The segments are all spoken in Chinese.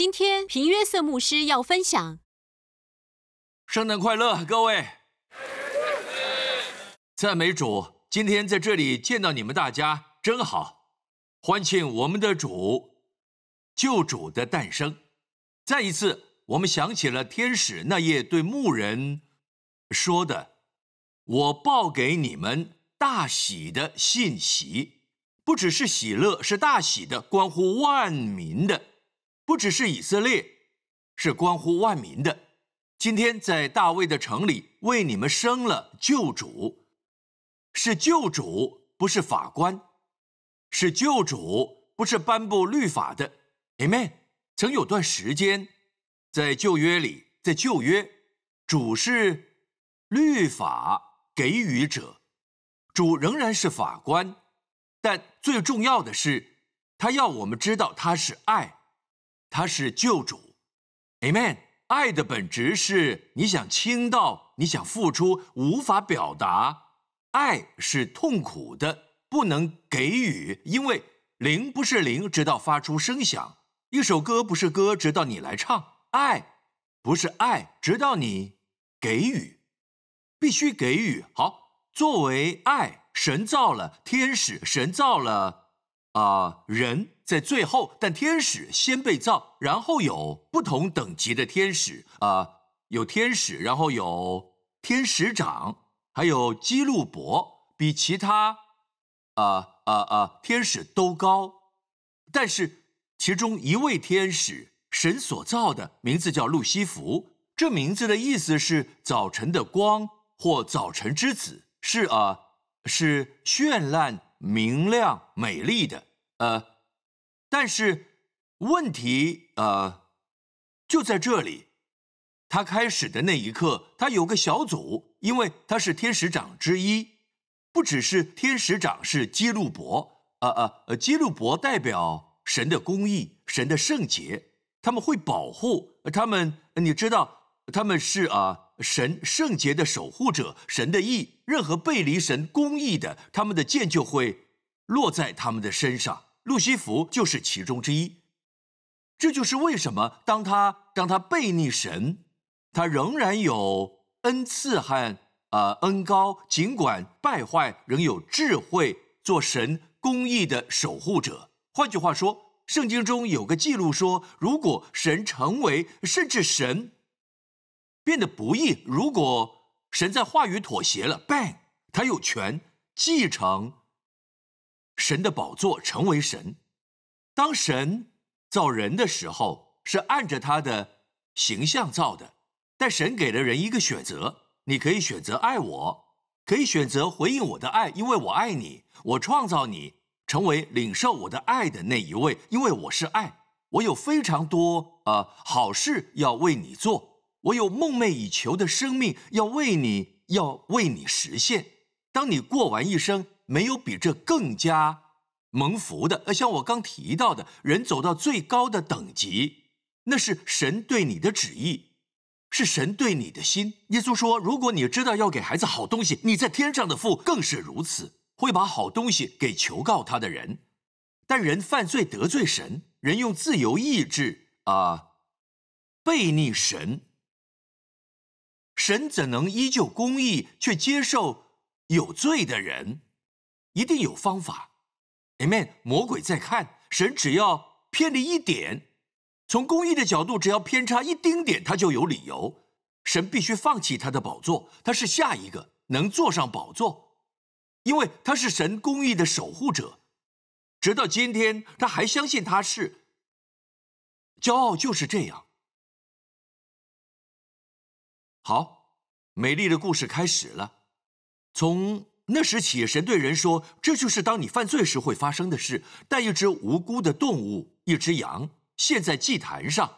今天平约瑟牧师要分享。圣诞快乐，各位！赞美主，今天在这里见到你们大家真好，欢庆我们的主救主的诞生。再一次，我们想起了天使那夜对牧人说的：“我报给你们大喜的信息，不只是喜乐，是大喜的，关乎万民的；不只是以色列，是关乎万民的。”今天在大卫的城里为你们生了救主，是救主，不是法官，是救主，不是颁布律法的。Amen。曾有段时间，在旧约里，在旧约，主是律法给予者，主仍然是法官，但最重要的是，他要我们知道他是爱，他是救主。Amen。爱的本质是你想倾倒，你想付出，无法表达。爱是痛苦的，不能给予，因为灵不是灵，直到发出声响。一首歌不是歌，直到你来唱。爱不是爱，直到你给予，必须给予。好，作为爱，神造了天使，神造了啊人。在最后，但天使先被造，然后有不同等级的天使啊，有天使，然后有天使长，还有基路伯，比其他啊啊啊天使都高。但是其中一位天使，神所造的，名字叫路西弗，这名字的意思是早晨的光或早晨之子，是啊，是绚烂、明亮、美丽的，呃。但是问题呃，就在这里。他开始的那一刻，他有个小组，因为他是天使长之一，不只是天使长，是基路伯。呃呃呃，基路伯代表神的公义、神的圣洁，他们会保护他们。你知道，他们是啊，神圣洁的守护者，神的意，任何背离神公义的，他们的剑就会落在他们的身上。路西弗就是其中之一，这就是为什么当他当他背逆神，他仍然有恩赐和呃恩高，尽管败坏，仍有智慧，做神公义的守护者。换句话说，圣经中有个记录说，如果神成为，甚至神变得不易，如果神在话语妥协了，bang，他有权继承。神的宝座成为神。当神造人的时候，是按着他的形象造的。但神给了人一个选择：你可以选择爱我，可以选择回应我的爱，因为我爱你。我创造你，成为领受我的爱的那一位，因为我是爱。我有非常多呃好事要为你做，我有梦寐以求的生命要为你，要为你实现。当你过完一生。没有比这更加蒙福的。而像我刚提到的，人走到最高的等级，那是神对你的旨意，是神对你的心。耶稣说：“如果你知道要给孩子好东西，你在天上的父更是如此，会把好东西给求告他的人。但人犯罪得罪神，人用自由意志啊背逆神，神怎能依旧公义，却接受有罪的人？”一定有方法，Amen。魔鬼在看神，只要偏离一点，从公义的角度，只要偏差一丁点，他就有理由。神必须放弃他的宝座，他是下一个能坐上宝座，因为他是神公义的守护者。直到今天，他还相信他是。骄傲就是这样。好，美丽的故事开始了，从。那时起，神对人说：“这就是当你犯罪时会发生的事。带一只无辜的动物，一只羊，献在祭坛上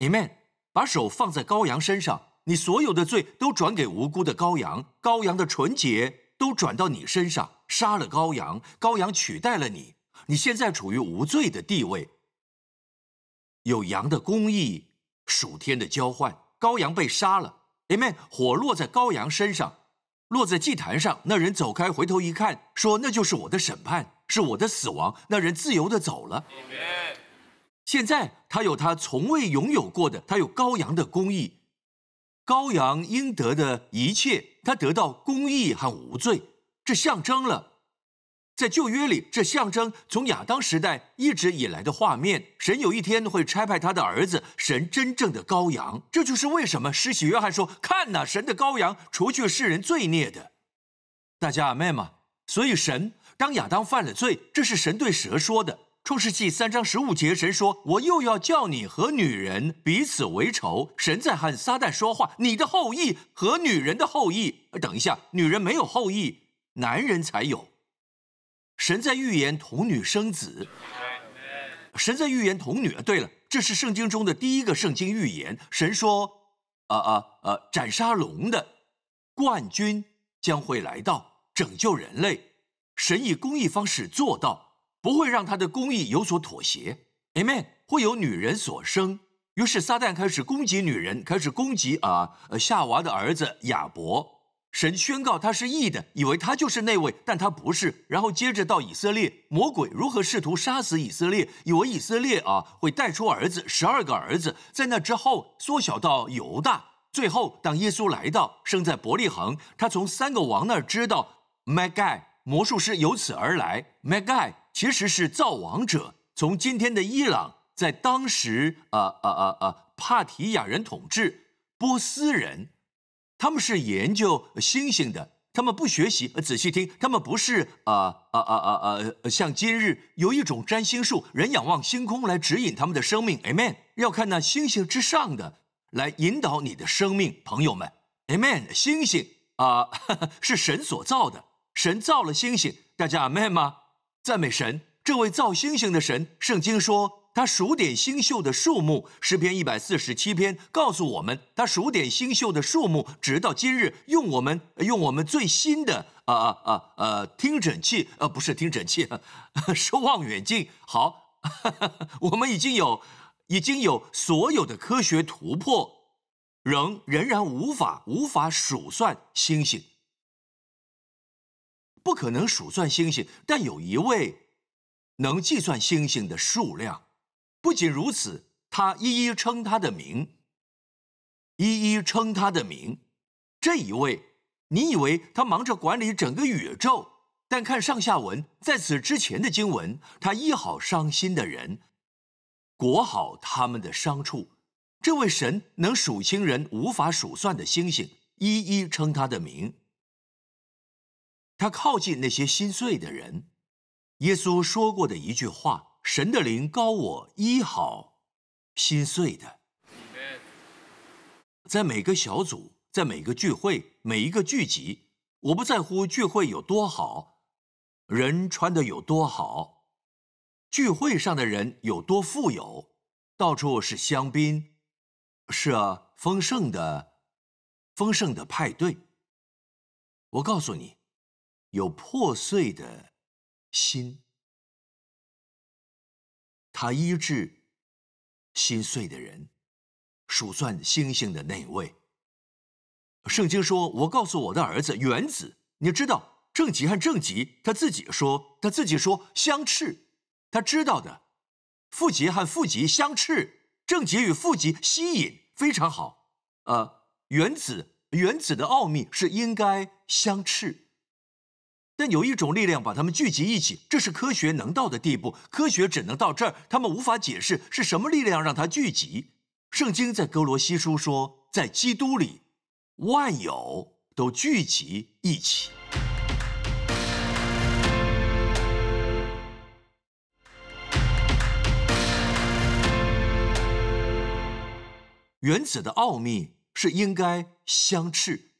，Amen。把手放在羔羊身上，你所有的罪都转给无辜的羔羊，羔羊的纯洁都转到你身上。杀了羔羊，羔羊取代了你，你现在处于无罪的地位。有羊的公义，属天的交换，羔羊被杀了，Amen。火落在羔羊身上。”落在祭坛上，那人走开，回头一看，说：“那就是我的审判，是我的死亡。”那人自由的走了。现在。他有他从未拥有过的，他有羔羊的公义，羔羊应得的一切，他得到公义和无罪，这象征了。在旧约里，这象征从亚当时代一直以来的画面。神有一天会差派他的儿子，神真正的羔羊。这就是为什么施洗约翰说：“看呐，神的羔羊，除去世人罪孽的。”大家阿妹吗？所以神当亚当犯了罪，这是神对蛇说的。创世纪三章十五节，神说：“我又要叫你和女人彼此为仇。”神在和撒旦说话：“你的后裔和女人的后裔。”等一下，女人没有后裔，男人才有。神在预言童女生子，神在预言童女。对了，这是圣经中的第一个圣经预言。神说：“啊啊啊！斩杀龙的冠军将会来到，拯救人类。神以公义方式做到，不会让他的公义有所妥协。Amen。会有女人所生，于是撒旦开始攻击女人，开始攻击啊夏娃的儿子亚伯。神宣告他是义的，以为他就是那位，但他不是。然后接着到以色列，魔鬼如何试图杀死以色列，以为以色列啊会带出儿子，十二个儿子，在那之后缩小到犹大。最后，当耶稣来到，生在伯利恒，他从三个王那儿知道，Magai 魔术师由此而来。Magai 其实是造王者，从今天的伊朗，在当时啊啊啊啊帕提亚人统治波斯人。他们是研究星星的，他们不学习。仔细听，他们不是啊啊啊啊啊，像今日有一种占星术，人仰望星空来指引他们的生命。Amen。要看那星星之上的来引导你的生命，朋友们。Amen。星星啊，是神所造的，神造了星星，大家 Amen 吗？赞美神，这位造星星的神。圣经说。他数点星宿的数目，诗篇一百四十七篇告诉我们，他数点星宿的数目，直到今日，用我们用我们最新的啊啊呃听诊器，呃不是听诊器，是望远镜。好，我们已经有已经有所有的科学突破，仍仍然无法无法数算星星，不可能数算星星，但有一位能计算星星的数量。不仅如此，他一一称他的名，一一称他的名。这一位，你以为他忙着管理整个宇宙？但看上下文，在此之前的经文，他医好伤心的人，裹好他们的伤处。这位神能数清人无法数算的星星，一一称他的名。他靠近那些心碎的人。耶稣说过的一句话。神的灵高我医好心碎的，在每个小组，在每个聚会，每一个聚集，我不在乎聚会有多好，人穿的有多好，聚会上的人有多富有，到处是香槟，是啊，丰盛的，丰盛的派对。我告诉你，有破碎的心。他医治心碎的人，数算星星的那位。圣经说：“我告诉我的儿子原子，你知道正极和正极，他自己说，他自己说相斥，他知道的。负极和负极相斥，正极与负极吸引，非常好。呃，原子原子的奥秘是应该相斥。”但有一种力量把他们聚集一起，这是科学能到的地步。科学只能到这儿，他们无法解释是什么力量让它聚集。圣经在哥罗西书说，在基督里，万有都聚集一起。原子的奥秘是应该相斥。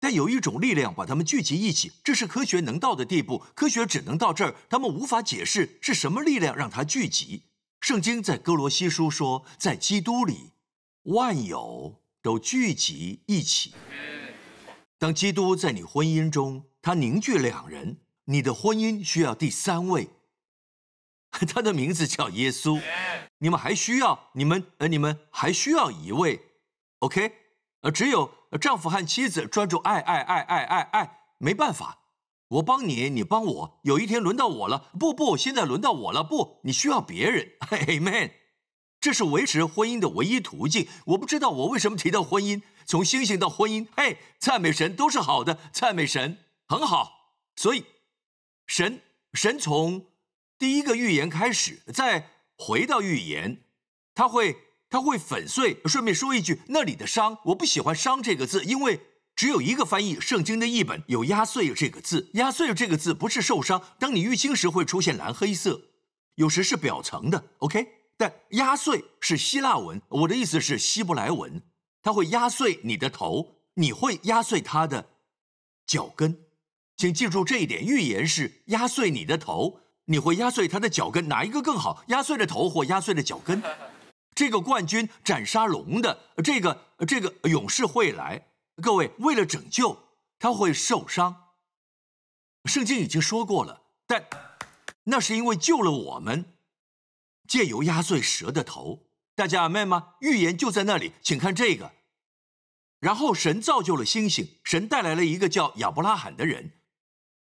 但有一种力量把他们聚集一起，这是科学能到的地步。科学只能到这儿，他们无法解释是什么力量让它聚集。圣经在哥罗西书说，在基督里，万有都聚集一起。当基督在你婚姻中，他凝聚两人，你的婚姻需要第三位，他的名字叫耶稣。你们还需要你们呃，你们还需要一位，OK？呃，只有。丈夫和妻子专注爱爱爱爱爱爱，没办法，我帮你，你帮我。有一天轮到我了，不不，现在轮到我了，不，你需要别人。Amen。这是维持婚姻的唯一途径。我不知道我为什么提到婚姻，从星星到婚姻，嘿，赞美神都是好的，赞美神很好。所以，神神从第一个预言开始，再回到预言，他会他会粉碎。顺便说一句，那里的伤，我不喜欢“伤”这个字，因为。只有一个翻译，圣经的译本有“压碎”这个字。“压碎”这个字不是受伤，当你淤青时会出现蓝黑色，有时是表层的。OK，但“压碎”是希腊文，我的意思是希伯来文，它会压碎你的头，你会压碎他的脚跟。请记住这一点，预言是压碎你的头，你会压碎他的脚跟，哪一个更好？压碎了头或压碎了脚跟？这个冠军斩杀龙的这个这个勇士会来。各位，为了拯救他会受伤，圣经已经说过了，但那是因为救了我们，借由压碎蛇的头。大家明白吗？预言就在那里，请看这个。然后神造就了星星，神带来了一个叫亚伯拉罕的人。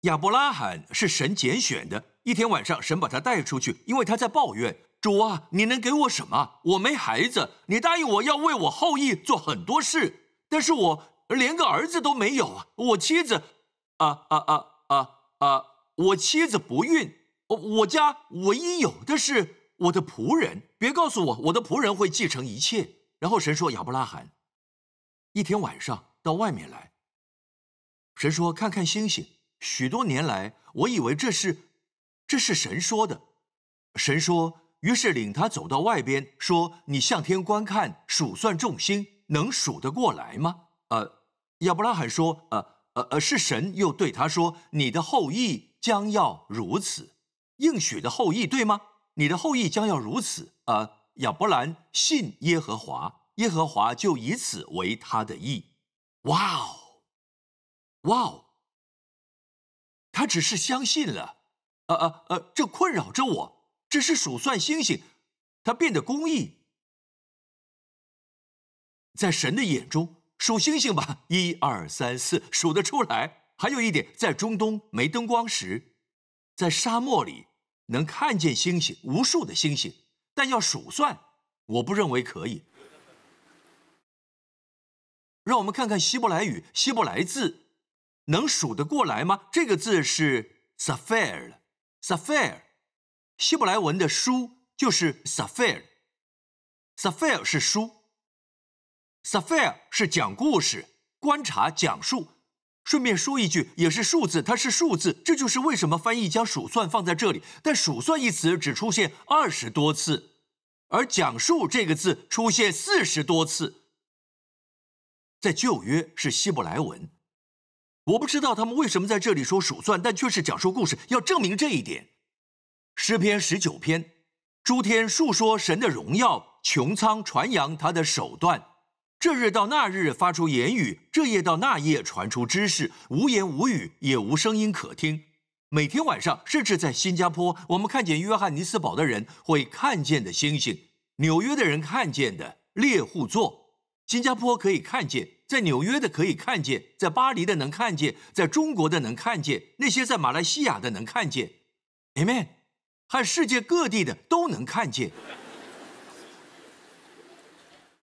亚伯拉罕是神拣选的。一天晚上，神把他带出去，因为他在抱怨：“主啊，你能给我什么？我没孩子，你答应我要为我后裔做很多事，但是我……”连个儿子都没有啊！我妻子，啊啊啊啊啊！我妻子不孕，我我家唯一有的是我的仆人。别告诉我，我的仆人会继承一切。然后神说：“亚伯拉罕，一天晚上到外面来。”神说：“看看星星。”许多年来，我以为这是这是神说的。神说：“于是领他走到外边，说：你向天观看，数算众星，能数得过来吗？”呃。亚伯拉罕说：“呃呃呃，是神又对他说，你的后裔将要如此，应许的后裔，对吗？你的后裔将要如此。呃，亚伯兰信耶和华，耶和华就以此为他的义。哇哦，哇哦，他只是相信了。呃呃呃，这困扰着我，只是数算星星，它变得公义，在神的眼中。”数星星吧，一二三四，数得出来。还有一点，在中东没灯光时，在沙漠里能看见星星，无数的星星，但要数算，我不认为可以。让我们看看希伯来语，希伯来字能数得过来吗？这个字是 “safir”，“safir” 希伯来文的书就是 sapphire，sapphire 是书。Sapphire 是讲故事、观察、讲述。顺便说一句，也是数字，它是数字，这就是为什么翻译将数算放在这里。但数算一词只出现二十多次，而讲述这个字出现四十多次。在旧约是希伯来文，我不知道他们为什么在这里说数算，但却是讲述故事。要证明这一点，诗篇十九篇，诸天述说神的荣耀，穹苍传扬他的手段。这日到那日发出言语，这夜到那夜传出知识，无言无语，也无声音可听。每天晚上，甚至在新加坡，我们看见约翰尼斯堡的人会看见的星星，纽约的人看见的猎户座，新加坡可以看见，在纽约的可以看见，在巴黎的能看见，在中国的能看见，那些在马来西亚的能看见，Amen，和世界各地的都能看见。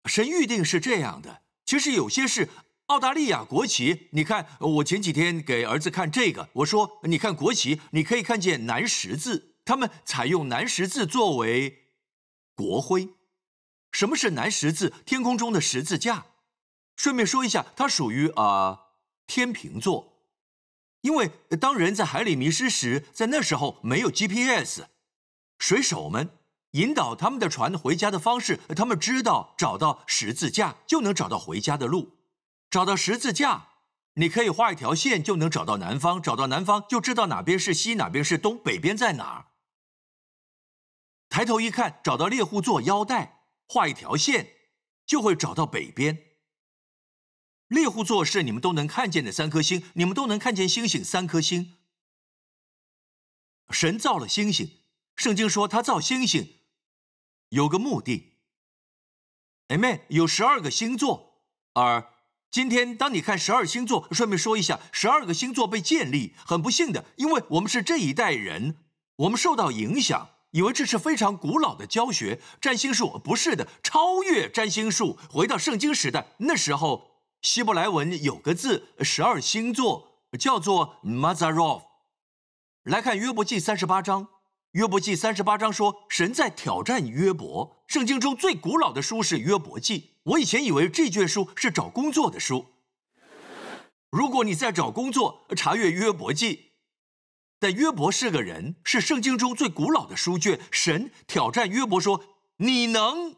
神预定是这样的，其实有些是澳大利亚国旗。你看，我前几天给儿子看这个，我说：“你看国旗，你可以看见南十字，他们采用南十字作为国徽。什么是南十字？天空中的十字架。顺便说一下，它属于啊天平座，因为当人在海里迷失时，在那时候没有 GPS，水手们。引导他们的船回家的方式，他们知道找到十字架就能找到回家的路。找到十字架，你可以画一条线就能找到南方。找到南方就知道哪边是西，哪边是东，北边在哪儿。抬头一看，找到猎户座腰带，画一条线就会找到北边。猎户座是你们都能看见的三颗星，你们都能看见星星三颗星。神造了星星，圣经说他造星星。有个目的，Amen。有十二个星座，而今天当你看十二星座，顺便说一下，十二个星座被建立，很不幸的，因为我们是这一代人，我们受到影响，以为这是非常古老的教学。占星术不是的，超越占星术，回到圣经时代，那时候希伯来文有个字，十二星座叫做 Mazarov。来看约伯记三十八章，约伯记三十八章说神在挑战约伯。圣经中最古老的书是约伯记。我以前以为这卷书是找工作的书。如果你在找工作，查阅约伯记。但约伯是个人，是圣经中最古老的书卷。神挑战约伯说：“你能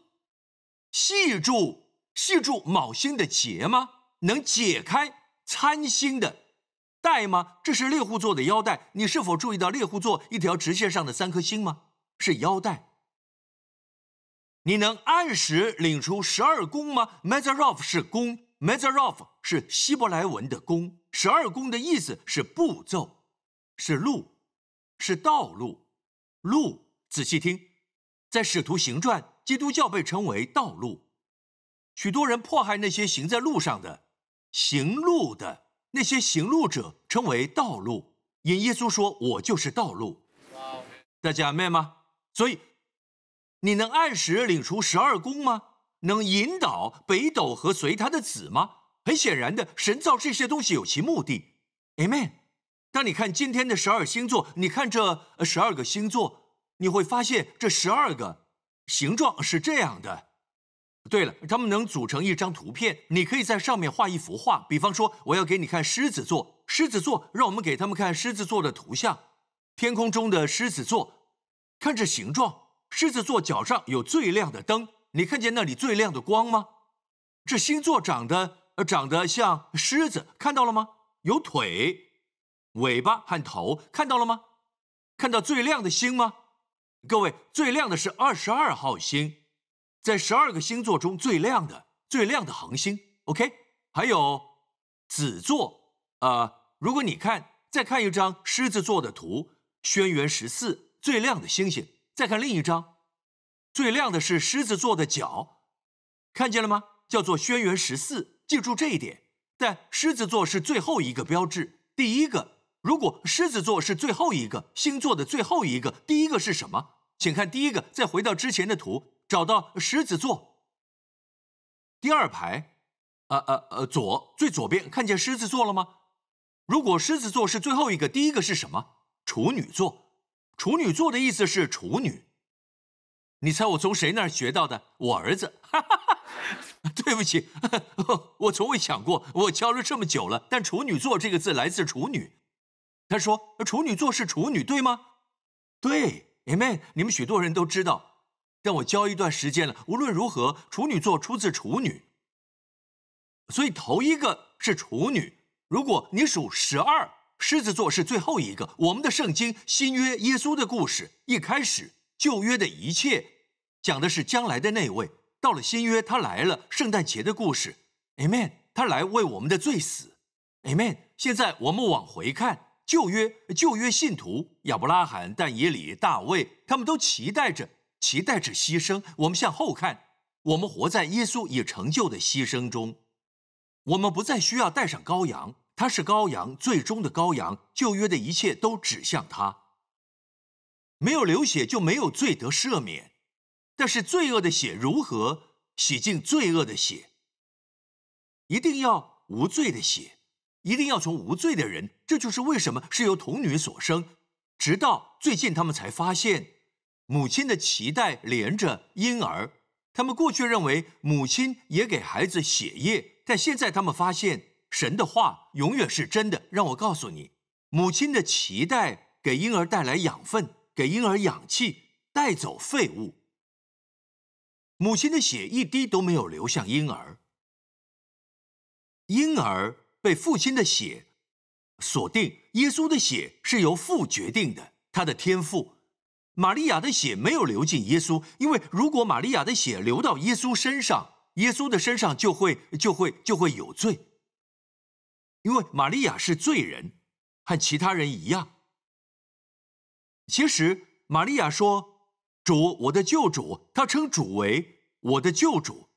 系住系住卯星的结吗？能解开参星的带吗？这是猎户座的腰带。你是否注意到猎户座一条直线上的三颗星吗？是腰带。你能按时领出十二宫吗 m e z a r o f 是宫 m e z a r o f 是希伯来文的宫。十二宫的意思是步骤。”是路，是道路，路。仔细听，在使徒行传，基督教被称为道路。许多人迫害那些行在路上的，行路的那些行路者，称为道路。因耶稣说：“我就是道路。”大家明白吗？所以，你能按时领出十二宫吗？能引导北斗和随他的子吗？很显然的，神造这些东西有其目的。Amen。当你看今天的十二星座，你看这十二个星座，你会发现这十二个形状是这样的。对了，它们能组成一张图片，你可以在上面画一幅画。比方说，我要给你看狮子座，狮子座，让我们给他们看狮子座的图像。天空中的狮子座，看这形状，狮子座脚上有最亮的灯，你看见那里最亮的光吗？这星座长得长得像狮子，看到了吗？有腿。尾巴和头看到了吗？看到最亮的星吗？各位，最亮的是二十二号星，在十二个星座中最亮的、最亮的恒星。OK，还有子座。呃，如果你看，再看一张狮子座的图，轩辕十四最亮的星星。再看另一张，最亮的是狮子座的角，看见了吗？叫做轩辕十四，记住这一点。但狮子座是最后一个标志，第一个。如果狮子座是最后一个星座的最后一个，第一个是什么？请看第一个，再回到之前的图，找到狮子座。第二排，呃呃呃，左最左边看见狮子座了吗？如果狮子座是最后一个，第一个是什么？处女座。处女座的意思是处女。你猜我从谁那儿学到的？我儿子。对不起，我从未想过，我教了这么久了，但处女座这个字来自处女。他说：“处女座是处女，对吗？”对，Amen。你们许多人都知道，让我教一段时间了。无论如何，处女座出自处女，所以头一个是处女。如果你数十二，狮子座是最后一个。我们的圣经新约耶稣的故事一开始，旧约的一切讲的是将来的那位。到了新约，他来了，圣诞节的故事，Amen。他来为我们的罪死，Amen。现在我们往回看。旧约旧约信徒亚伯拉罕、但以理、大卫，他们都期待着期待着牺牲。我们向后看，我们活在耶稣已成就的牺牲中，我们不再需要带上羔羊，他是羔羊，最终的羔羊。旧约的一切都指向他，没有流血就没有罪得赦免。但是罪恶的血如何洗净罪恶的血？一定要无罪的血。一定要从无罪的人，这就是为什么是由童女所生。直到最近，他们才发现，母亲的脐带连着婴儿。他们过去认为母亲也给孩子血液，但现在他们发现，神的话永远是真的。让我告诉你，母亲的脐带给婴儿带来养分，给婴儿氧气，带走废物。母亲的血一滴都没有流向婴儿，婴儿。被父亲的血锁定，耶稣的血是由父决定的，他的天赋。玛利亚的血没有流进耶稣，因为如果玛利亚的血流到耶稣身上，耶稣的身上就会就会就会有罪，因为玛利亚是罪人，和其他人一样。其实玛利亚说：“主，我的救主。”他称主为我的救主。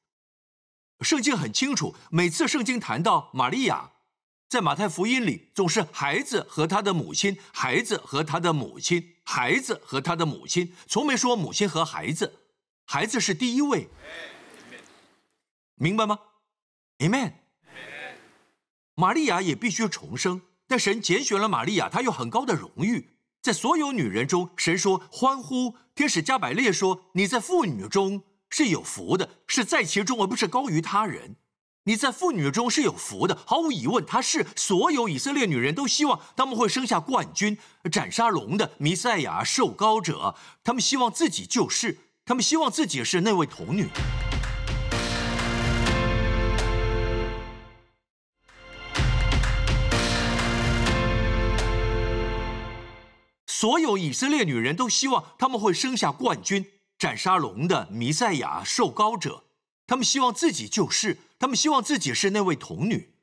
圣经很清楚，每次圣经谈到玛利亚。在马太福音里总是孩子和他的母亲，孩子和他的母亲，孩子和他的母亲，从没说母亲和孩子，孩子是第一位，明白吗？Amen。玛利亚也必须重生，但神拣选了玛利亚，她有很高的荣誉。在所有女人中，神说欢呼。天使加百列说：“你在妇女中是有福的，是在其中，而不是高于他人。你在妇女中是有福的，毫无疑问，她是所有以色列女人都希望他们会生下冠军、斩杀龙的弥赛亚、受高者。他们希望自己就是，他们希望自己是那位童女。”所有以色列女人都希望他们会生下冠军、斩杀龙的弥赛亚、受膏者。他们希望自己就是，他们希望自己是那位童女。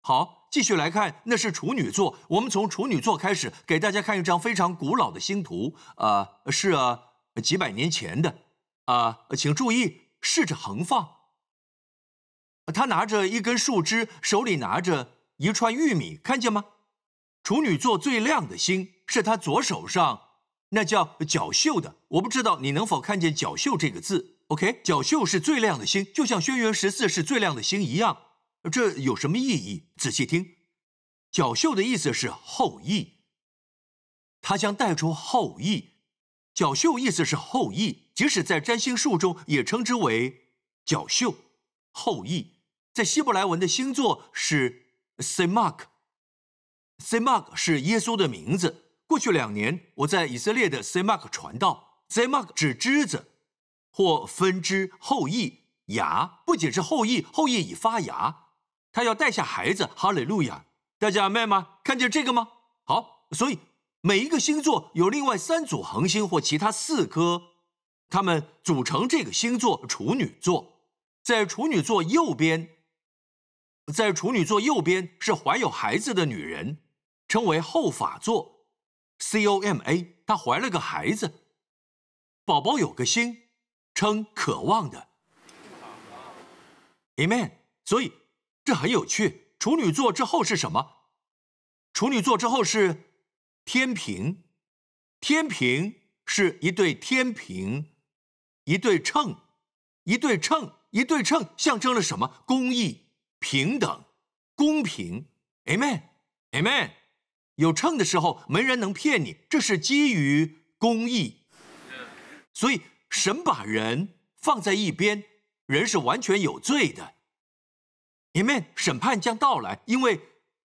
好，继续来看，那是处女座。我们从处女座开始，给大家看一张非常古老的星图。啊，是啊，几百年前的。啊，请注意，试着横放。他拿着一根树枝，手里拿着一串玉米，看见吗？处女座最亮的星是他左手上，那叫角宿的。我不知道你能否看见角宿这个字。OK，角宿是最亮的星，就像轩辕十四是最亮的星一样。这有什么意义？仔细听，角宿的意思是后裔，它将带出后裔。角宿意思是后裔，即使在占星术中也称之为角宿后裔。在希伯来文的星座是 Semak。Semak 是耶稣的名字。过去两年，我在以色列的 Semak 传道。Semak 指枝子或分支、后裔、芽，不仅是后裔，后裔已发芽，他要带下孩子。哈利路亚！大家明白吗？看见这个吗？好，所以每一个星座有另外三组恒星或其他四颗，它们组成这个星座处女座。在处女座右边，在处女座右边是怀有孩子的女人。称为后法座，COMA，她怀了个孩子，宝宝有个星，称渴望的，Amen。所以这很有趣。处女座之后是什么？处女座之后是天平，天平是一对天平，一对秤，一对秤，一对秤，象征了什么？公义、平等、公平，Amen，Amen。有秤的时候，没人能骗你，这是基于公义。所以神把人放在一边，人是完全有罪的。里面审判将到来，因为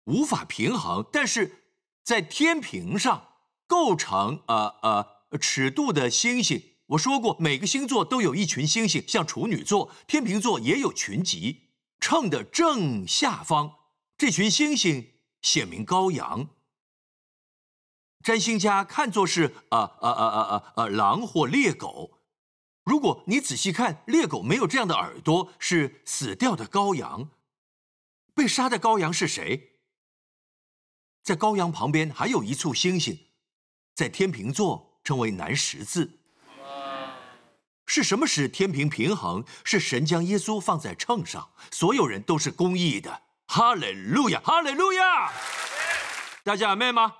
无法平衡。但是在天平上构成呃呃尺度的星星，我说过，每个星座都有一群星星，像处女座、天平座也有群集。秤的正下方，这群星星显明羔羊。占星家看作是啊啊啊啊啊啊狼或猎狗。如果你仔细看，猎狗没有这样的耳朵，是死掉的羔羊。被杀的羔羊是谁？在羔羊旁边还有一簇星星，在天平座称为南十字。是什么使天平平衡？是神将耶稣放在秤上，所有人都是公义的。哈利路亚，哈利路亚！大家明白吗？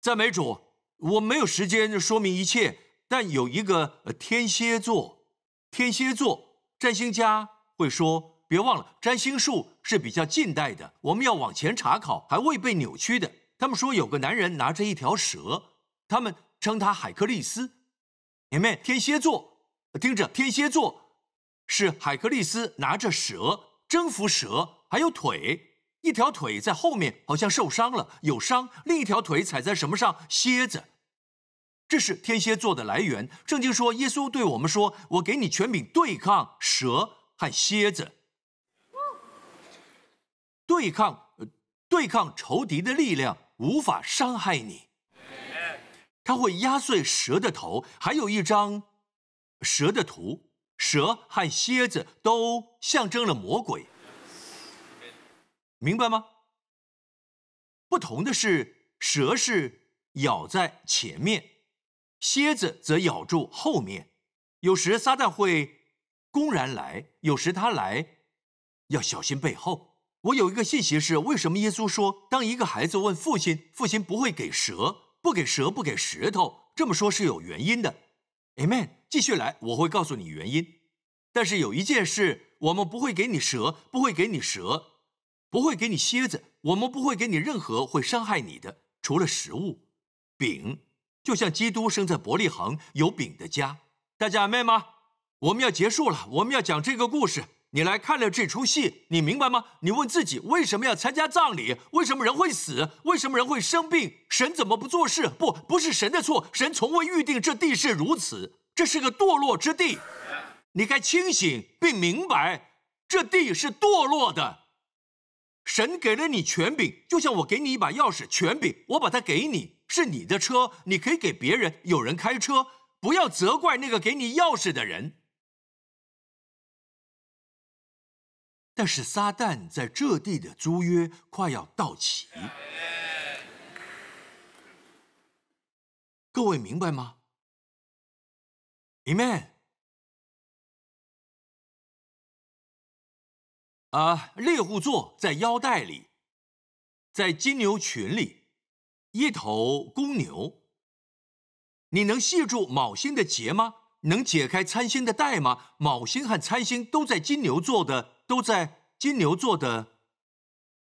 赞美主，我没有时间说明一切，但有一个天蝎座，天蝎座占星家会说，别忘了占星术是比较近代的，我们要往前查考，还未被扭曲的。他们说有个男人拿着一条蛇，他们称他海克利斯。姐妹，天蝎座，听着，天蝎座是海克利斯拿着蛇征服蛇，还有腿。一条腿在后面，好像受伤了，有伤；另一条腿踩在什么上？蝎子。这是天蝎座的来源。圣经说，耶稣对我们说：“我给你权柄对抗蛇和蝎子，对抗对抗仇敌的力量，无法伤害你。他会压碎蛇的头。还有一张蛇的图，蛇和蝎子都象征了魔鬼。”明白吗？不同的是，蛇是咬在前面，蝎子则咬住后面。有时撒旦会公然来，有时他来要小心背后。我有一个信息是：为什么耶稣说，当一个孩子问父亲，父亲不会给蛇，不给蛇，不给石头？这么说是有原因的。Amen。继续来，我会告诉你原因。但是有一件事，我们不会给你蛇，不会给你蛇，不会给你蝎子，我们不会给你任何会伤害你的，除了食物，饼。就像基督生在伯利恒有饼的家。大家明白吗？我们要结束了，我们要讲这个故事。你来看了这出戏，你明白吗？你问自己为什么要参加葬礼？为什么人会死？为什么人会生病？神怎么不做事？不，不是神的错，神从未预定这地是如此，这是个堕落之地。你该清醒并明白，这地是堕落的。神给了你权柄，就像我给你一把钥匙，权柄，我把它给你，是你的车，你可以给别人。有人开车，不要责怪那个给你钥匙的人。但是撒旦在这地的租约快要到期，各位明白吗？Amen。啊，猎户座在腰带里，在金牛群里，一头公牛。你能系住卯星的结吗？能解开参星的带吗？卯星和参星都在金牛座的。都在金牛座的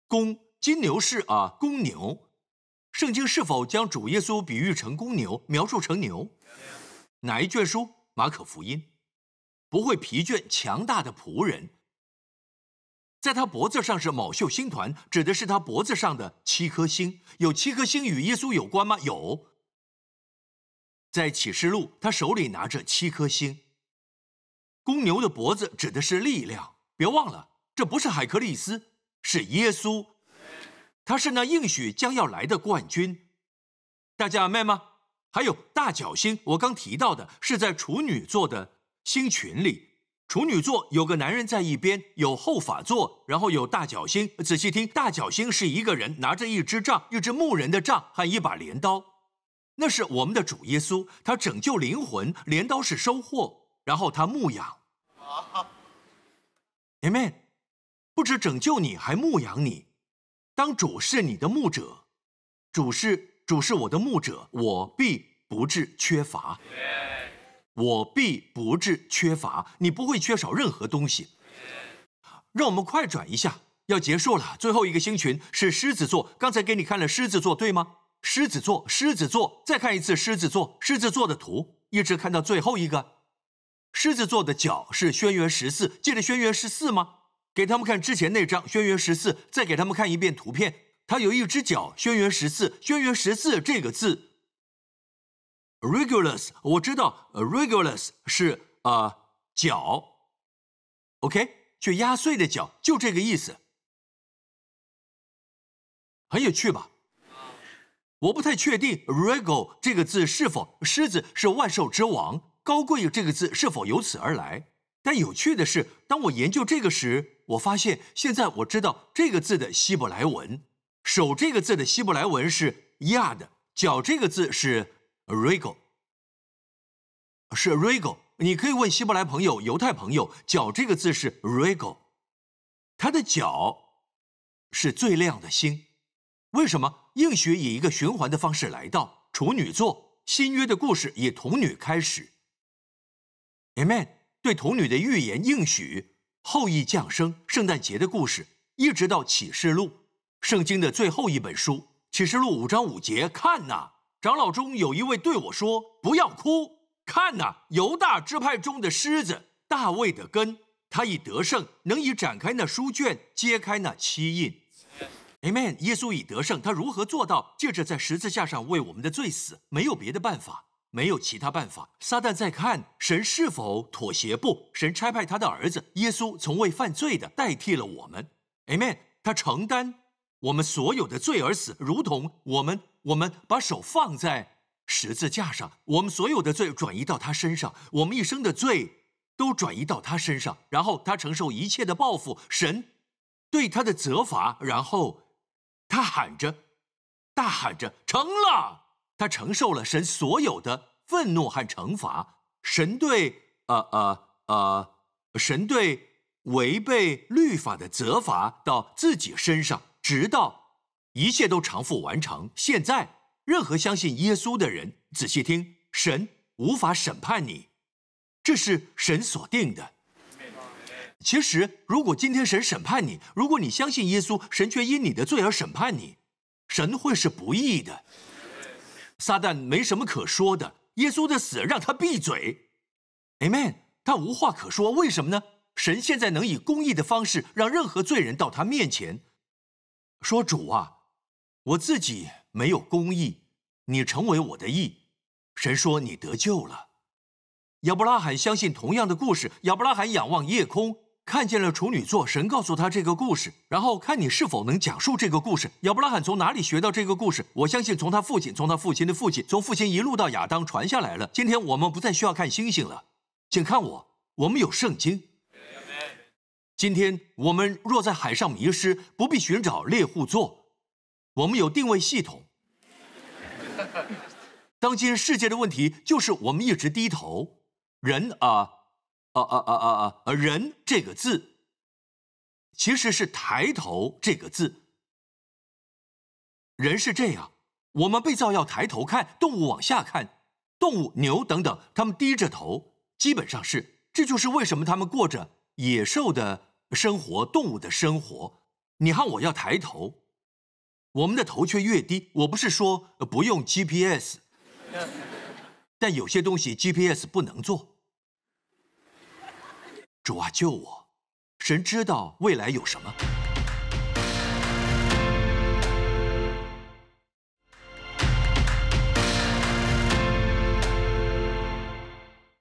公金牛是啊公牛，圣经是否将主耶稣比喻成公牛，描述成牛？哪一卷书？马可福音。不会疲倦、强大的仆人，在他脖子上是卯宿星团，指的是他脖子上的七颗星。有七颗星与耶稣有关吗？有。在启示录，他手里拿着七颗星。公牛的脖子指的是力量。别忘了，这不是海克利斯，是耶稣，他是那应许将要来的冠军。大家明白吗？还有大角星，我刚提到的是在处女座的星群里。处女座有个男人在一边，有后法座，然后有大角星。仔细听，大角星是一个人拿着一支杖，一支牧人的杖和一把镰刀，那是我们的主耶稣，他拯救灵魂，镰刀是收获，然后他牧养。Amen，不止拯救你，还牧养你。当主是你的牧者，主是主是我的牧者，我必不致缺乏。我必不致缺乏，你不会缺少任何东西。让我们快转一下，要结束了。最后一个星群是狮子座，刚才给你看了狮子座，对吗？狮子座，狮子座，再看一次狮子座，狮子座的图，一直看到最后一个。狮子座的角是轩辕十四，记得轩辕十四吗？给他们看之前那张轩辕十四，再给他们看一遍图片。它有一只脚，轩辕十四，轩辕十四这个字，regulus，我知道，regulus 是啊脚，OK，去压碎的脚，就这个意思，很有趣吧？我不太确定 regal 这个字是否狮子是万兽之王。高贵这个字是否由此而来？但有趣的是，当我研究这个时，我发现现在我知道这个字的希伯来文。手这个字的希伯来文是 yad，脚这个字是 regal，是 regal。你可以问希伯来朋友、犹太朋友，脚这个字是 regal，他的脚是最亮的星。为什么？应许以一个循环的方式来到处女座，新约的故事以童女开始。Amen。对童女的预言应许，后裔降生，圣诞节的故事，一直到启示录，圣经的最后一本书。启示录五章五节，看呐，长老中有一位对我说：“不要哭，看呐，犹大支派中的狮子，大卫的根，他已得胜，能以展开那书卷，揭开那七印。”Amen。耶稣已得胜，他如何做到？借着在十字架上为我们的罪死，没有别的办法。没有其他办法。撒旦在看神是否妥协不？神差派他的儿子耶稣，从未犯罪的代替了我们。Amen。他承担我们所有的罪而死，如同我们我们把手放在十字架上，我们所有的罪转移到他身上，我们一生的罪都转移到他身上，然后他承受一切的报复，神对他的责罚，然后他喊着，大喊着成了。他承受了神所有的愤怒和惩罚。神对呃呃呃，神对违背律法的责罚到自己身上，直到一切都偿付完成。现在，任何相信耶稣的人，仔细听，神无法审判你，这是神所定的。其实，如果今天神审判你，如果你相信耶稣，神却因你的罪而审判你，神会是不义的。撒旦没什么可说的，耶稣的死让他闭嘴，Amen。他无话可说，为什么呢？神现在能以公义的方式让任何罪人到他面前，说：“主啊，我自己没有公义，你成为我的义。”神说：“你得救了。”亚伯拉罕相信同样的故事。亚伯拉罕仰望夜空。看见了处女座，神告诉他这个故事，然后看你是否能讲述这个故事。亚伯拉罕从哪里学到这个故事？我相信从他父亲，从他父亲的父亲，从父亲一路到亚当传下来了。今天我们不再需要看星星了，请看我，我们有圣经。今天我们若在海上迷失，不必寻找猎户座，我们有定位系统。当今世界的问题就是我们一直低头，人啊。啊啊啊啊啊！人这个字，其实是抬头这个字。人是这样，我们被造要抬头看，动物往下看，动物牛等等，它们低着头，基本上是。这就是为什么他们过着野兽的生活，动物的生活。你看我要抬头，我们的头却越低。我不是说不用 GPS，但有些东西 GPS 不能做。主啊，救我！神知道未来有什么。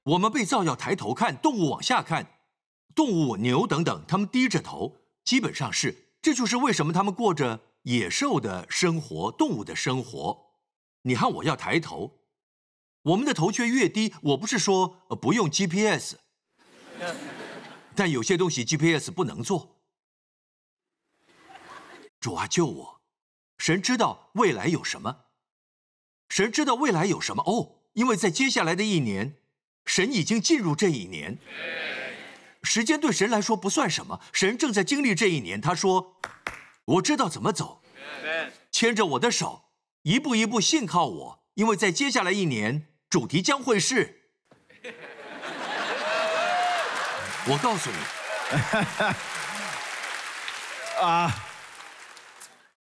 我们被造要抬头看，动物往下看，动物牛等等，它们低着头，基本上是。这就是为什么他们过着野兽的生活，动物的生活。你和我要抬头，我们的头却越低。我不是说不用 GPS。但有些东西 GPS 不能做。主啊，救我！神知道未来有什么，神知道未来有什么哦，因为在接下来的一年，神已经进入这一年。时间对神来说不算什么，神正在经历这一年。他说：“我知道怎么走，牵着我的手，一步一步信靠我，因为在接下来一年，主题将会是。”我告诉你，啊，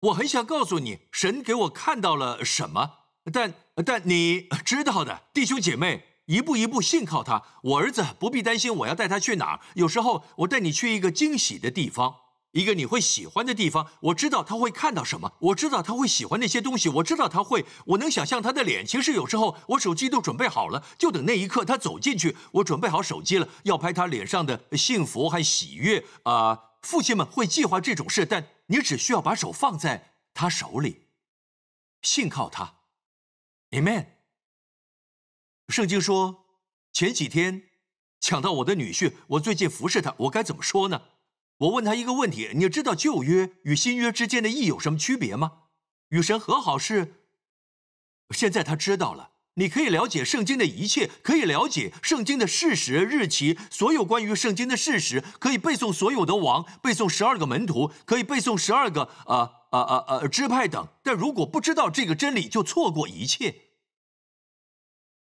我很想告诉你，神给我看到了什么，但但你知道的，弟兄姐妹，一步一步信靠他。我儿子不必担心，我要带他去哪儿。有时候我带你去一个惊喜的地方。一个你会喜欢的地方，我知道他会看到什么，我知道他会喜欢那些东西，我知道他会，我能想象他的脸。其实有时候我手机都准备好了，就等那一刻他走进去，我准备好手机了，要拍他脸上的幸福和喜悦啊！父亲们会计划这种事，但你只需要把手放在他手里，信靠他，Amen。圣经说，前几天抢到我的女婿，我最近服侍他，我该怎么说呢？我问他一个问题：你知道旧约与新约之间的义有什么区别吗？与神和好是。现在他知道了。你可以了解圣经的一切，可以了解圣经的事实、日期，所有关于圣经的事实，可以背诵所有的王，背诵十二个门徒，可以背诵十二个啊啊啊啊支派等。但如果不知道这个真理，就错过一切。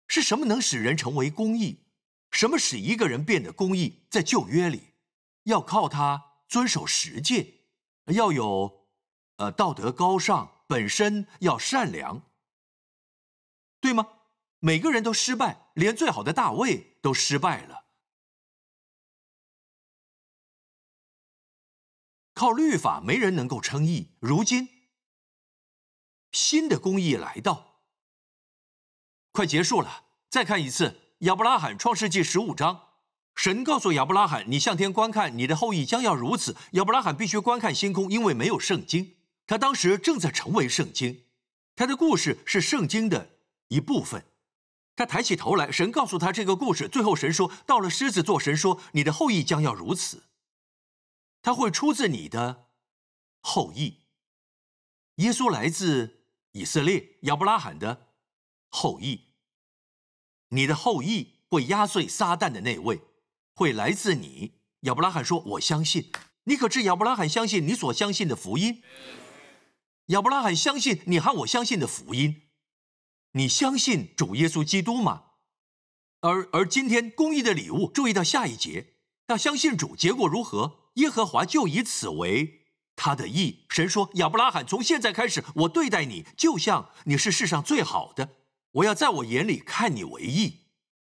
是什么能使人成为公义？什么使一个人变得公义？在旧约里。要靠他遵守十诫，要有，呃，道德高尚，本身要善良，对吗？每个人都失败，连最好的大卫都失败了。靠律法，没人能够称义。如今，新的公义来到，快结束了。再看一次亚伯拉罕创世纪十五章。神告诉亚伯拉罕：“你向天观看，你的后裔将要如此。”亚伯拉罕必须观看星空，因为没有圣经。他当时正在成为圣经，他的故事是圣经的一部分。他抬起头来，神告诉他这个故事。最后，神说：“到了狮子座，神说你的后裔将要如此，他会出自你的后裔。耶稣来自以色列，亚伯拉罕的后裔。你的后裔会压碎撒旦的那位。”会来自你，亚伯拉罕说：“我相信。”你可知亚伯拉罕相信你所相信的福音？亚伯拉罕相信你和我相信的福音。你相信主耶稣基督吗？而而今天公益的礼物，注意到下一节，要相信主，结果如何？耶和华就以此为他的意。神说：“亚伯拉罕，从现在开始，我对待你就像你是世上最好的。我要在我眼里看你为义。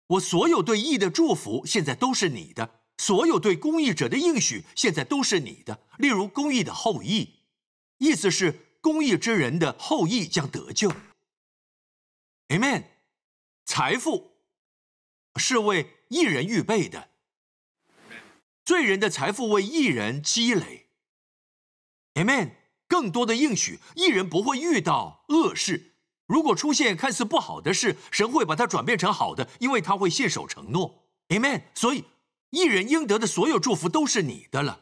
我所有对义的祝福，现在都是你的。”所有对公益者的应许，现在都是你的。例如，公益的后裔，意思是公益之人的后裔将得救。Amen。财富是为艺人预备的，罪人的财富为艺人积累。Amen。更多的应许，艺人不会遇到恶事。如果出现看似不好的事，神会把它转变成好的，因为他会信守承诺。Amen。所以。一人应得的所有祝福都是你的了，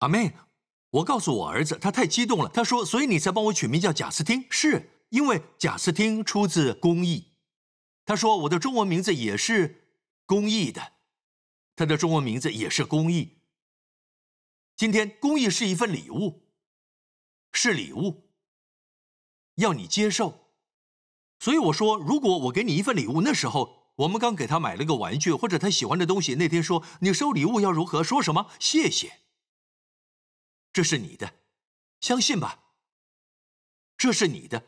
阿妹，我告诉我儿子，他太激动了。他说：“所以你才帮我取名叫贾斯汀，是因为贾斯汀出自公益。”他说：“我的中文名字也是公益的，他的中文名字也是公益。今天公益是一份礼物，是礼物，要你接受。所以我说，如果我给你一份礼物，那时候。”我们刚给他买了个玩具或者他喜欢的东西。那天说你收礼物要如何说什么？谢谢。这是你的，相信吧。这是你的，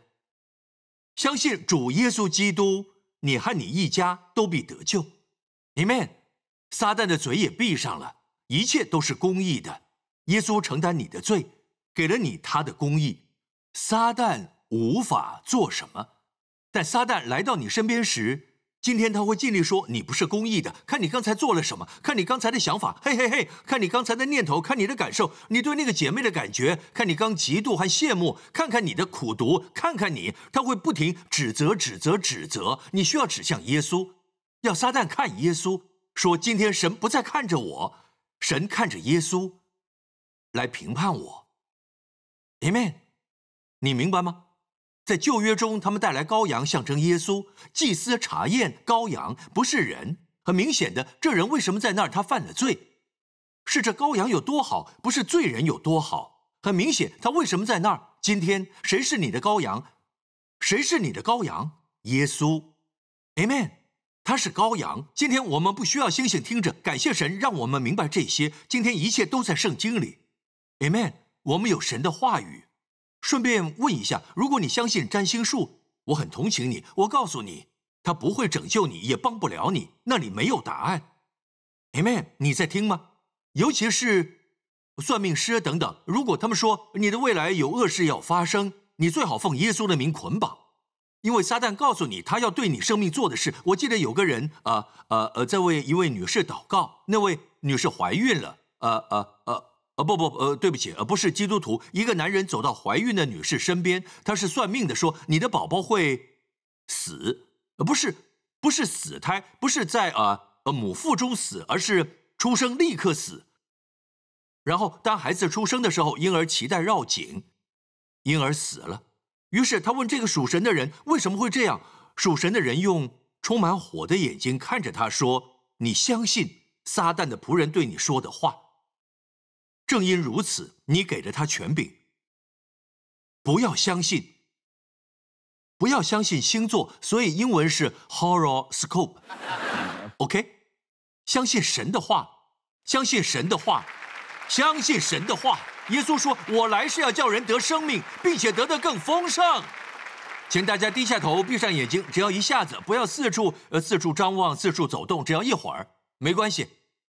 相信主耶稣基督，你和你一家都必得救。Amen。撒旦的嘴也闭上了，一切都是公义的。耶稣承担你的罪，给了你他的公义，撒旦无法做什么。但撒旦来到你身边时，今天他会尽力说你不是公义的，看你刚才做了什么，看你刚才的想法，嘿嘿嘿，看你刚才的念头，看你的感受，你对那个姐妹的感觉，看你刚嫉妒和羡慕，看看你的苦读，看看你，他会不停指责、指责、指责。你需要指向耶稣，要撒旦看耶稣，说今天神不再看着我，神看着耶稣来评判我。Amen，你明白吗？在旧约中，他们带来羔羊，象征耶稣。祭司查验羔羊，不是人。很明显的，这人为什么在那儿？他犯了罪，是这羔羊有多好，不是罪人有多好。很明显，他为什么在那儿？今天谁是你的羔羊？谁是你的羔羊？耶稣，Amen。他是羔羊。今天我们不需要星星听着，感谢神让我们明白这些。今天一切都在圣经里，Amen。我们有神的话语。顺便问一下，如果你相信占星术，我很同情你。我告诉你，他不会拯救你，也帮不了你。那里没有答案。Amen。你在听吗？尤其是算命师等等，如果他们说你的未来有恶事要发生，你最好奉耶稣的名捆绑，因为撒旦告诉你他要对你生命做的事。我记得有个人，呃呃呃，在为一位女士祷告，那位女士怀孕了，呃呃呃。呃不不呃对不起呃不是基督徒，一个男人走到怀孕的女士身边，他是算命的，说你的宝宝会死，呃不是不是死胎，不是在呃呃母腹中死，而是出生立刻死。然后当孩子出生的时候，婴儿脐带绕颈，婴儿死了。于是他问这个属神的人为什么会这样？属神的人用充满火的眼睛看着他说：“你相信撒旦的仆人对你说的话？”正因如此，你给了他权柄。不要相信，不要相信星座，所以英文是 horoscope。OK，相信神的话，相信神的话，相信神的话。耶稣说：“我来是要叫人得生命，并且得的更丰盛。”请大家低下头，闭上眼睛，只要一下子，不要四处呃四处张望，四处走动，只要一会儿，没关系，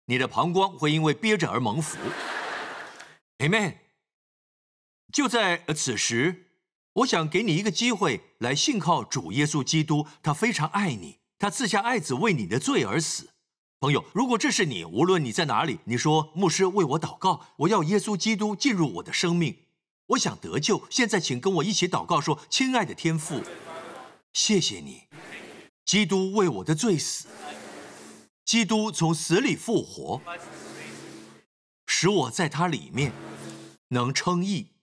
你的膀胱会因为憋着而蒙福。Amen。就在此时，我想给你一个机会来信靠主耶稣基督，他非常爱你，他赐下爱子为你的罪而死。朋友，如果这是你，无论你在哪里，你说牧师为我祷告，我要耶稣基督进入我的生命，我想得救。现在，请跟我一起祷告，说：亲爱的天父，谢谢你，基督为我的罪死，基督从死里复活。使我在他里面能称义，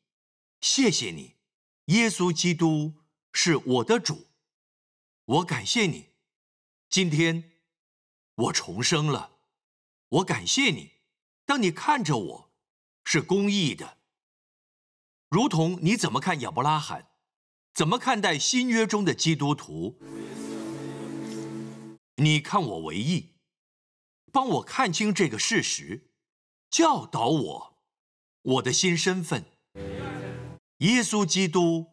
谢谢你，耶稣基督是我的主，我感谢你，今天我重生了，我感谢你。当你看着我，是公义的，如同你怎么看亚伯拉罕，怎么看待新约中的基督徒？你看我为义，帮我看清这个事实，教导我我的新身份。耶稣基督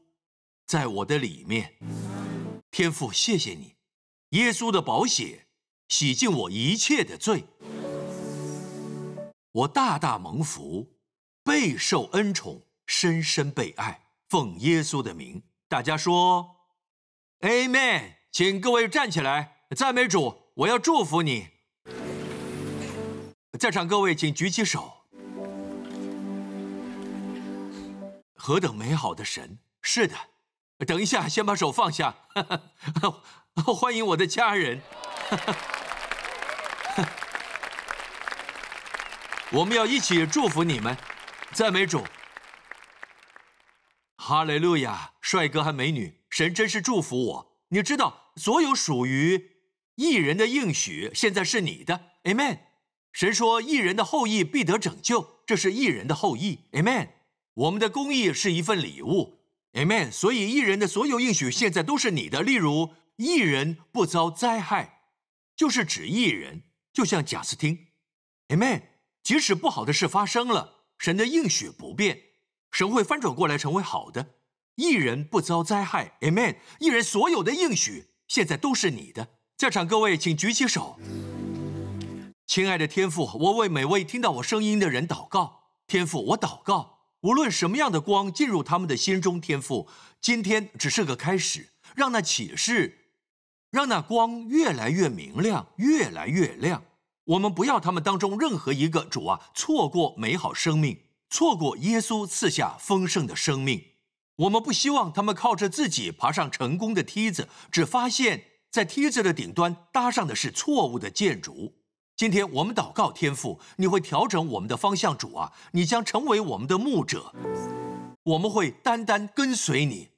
在我的里面，天父，谢谢你，耶稣的宝血洗净我一切的罪。我大大蒙福，备受恩宠，深深被爱。奉耶稣的名，大家说，Amen。请各位站起来，赞美主！我要祝福你。在场各位，请举起手。何等美好的神！是的，等一下，先把手放下。欢迎我的家人。我们要一起祝福你们，赞美主，哈利路亚！帅哥和美女，神真是祝福我。你知道，所有属于艺人的应许，现在是你的，Amen。神说，艺人的后裔必得拯救，这是艺人的后裔，Amen。我们的公义是一份礼物，Amen。所以，艺人的所有应许现在都是你的。例如，艺人不遭灾害，就是指艺人，就像贾斯汀，Amen。即使不好的事发生了，神的应许不变，神会翻转过来成为好的。一人不遭灾害，Amen。一人所有的应许现在都是你的。在场各位，请举起手。亲爱的天父，我为每位听到我声音的人祷告。天父，我祷告，无论什么样的光进入他们的心中，天父，今天只是个开始，让那启示，让那光越来越明亮，越来越亮。我们不要他们当中任何一个主啊错过美好生命，错过耶稣赐下丰盛的生命。我们不希望他们靠着自己爬上成功的梯子，只发现，在梯子的顶端搭上的是错误的建筑。今天我们祷告天父，你会调整我们的方向，主啊，你将成为我们的牧者，我们会单单跟随你。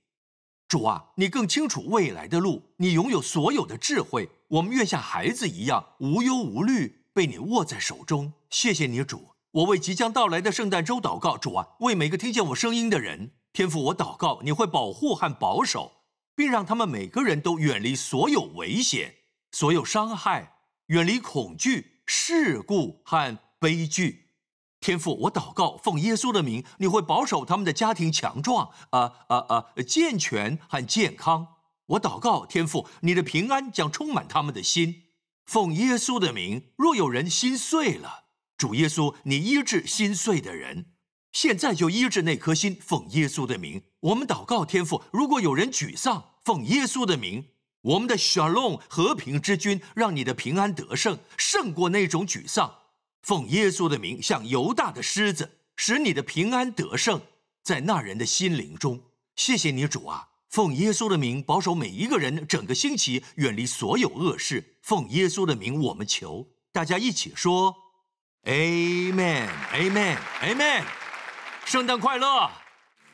主啊，你更清楚未来的路，你拥有所有的智慧，我们愿像孩子一样无忧无虑。被你握在手中，谢谢你主。我为即将到来的圣诞周祷告，主啊，为每个听见我声音的人，天父，我祷告你会保护和保守，并让他们每个人都远离所有危险、所有伤害，远离恐惧、事故和悲剧。天父，我祷告，奉耶稣的名，你会保守他们的家庭强壮，啊啊啊，健全和健康。我祷告，天父，你的平安将充满他们的心。奉耶稣的名，若有人心碎了，主耶稣，你医治心碎的人，现在就医治那颗心。奉耶稣的名，我们祷告天父。如果有人沮丧，奉耶稣的名，我们的 Shalom 和平之君，让你的平安得胜，胜过那种沮丧。奉耶稣的名，像犹大的狮子，使你的平安得胜在那人的心灵中。谢谢你，主啊。奉耶稣的名，保守每一个人，整个星期远离所有恶事。奉耶稣的名，我们求大家一起说：Amen，Amen，Amen。圣诞快乐！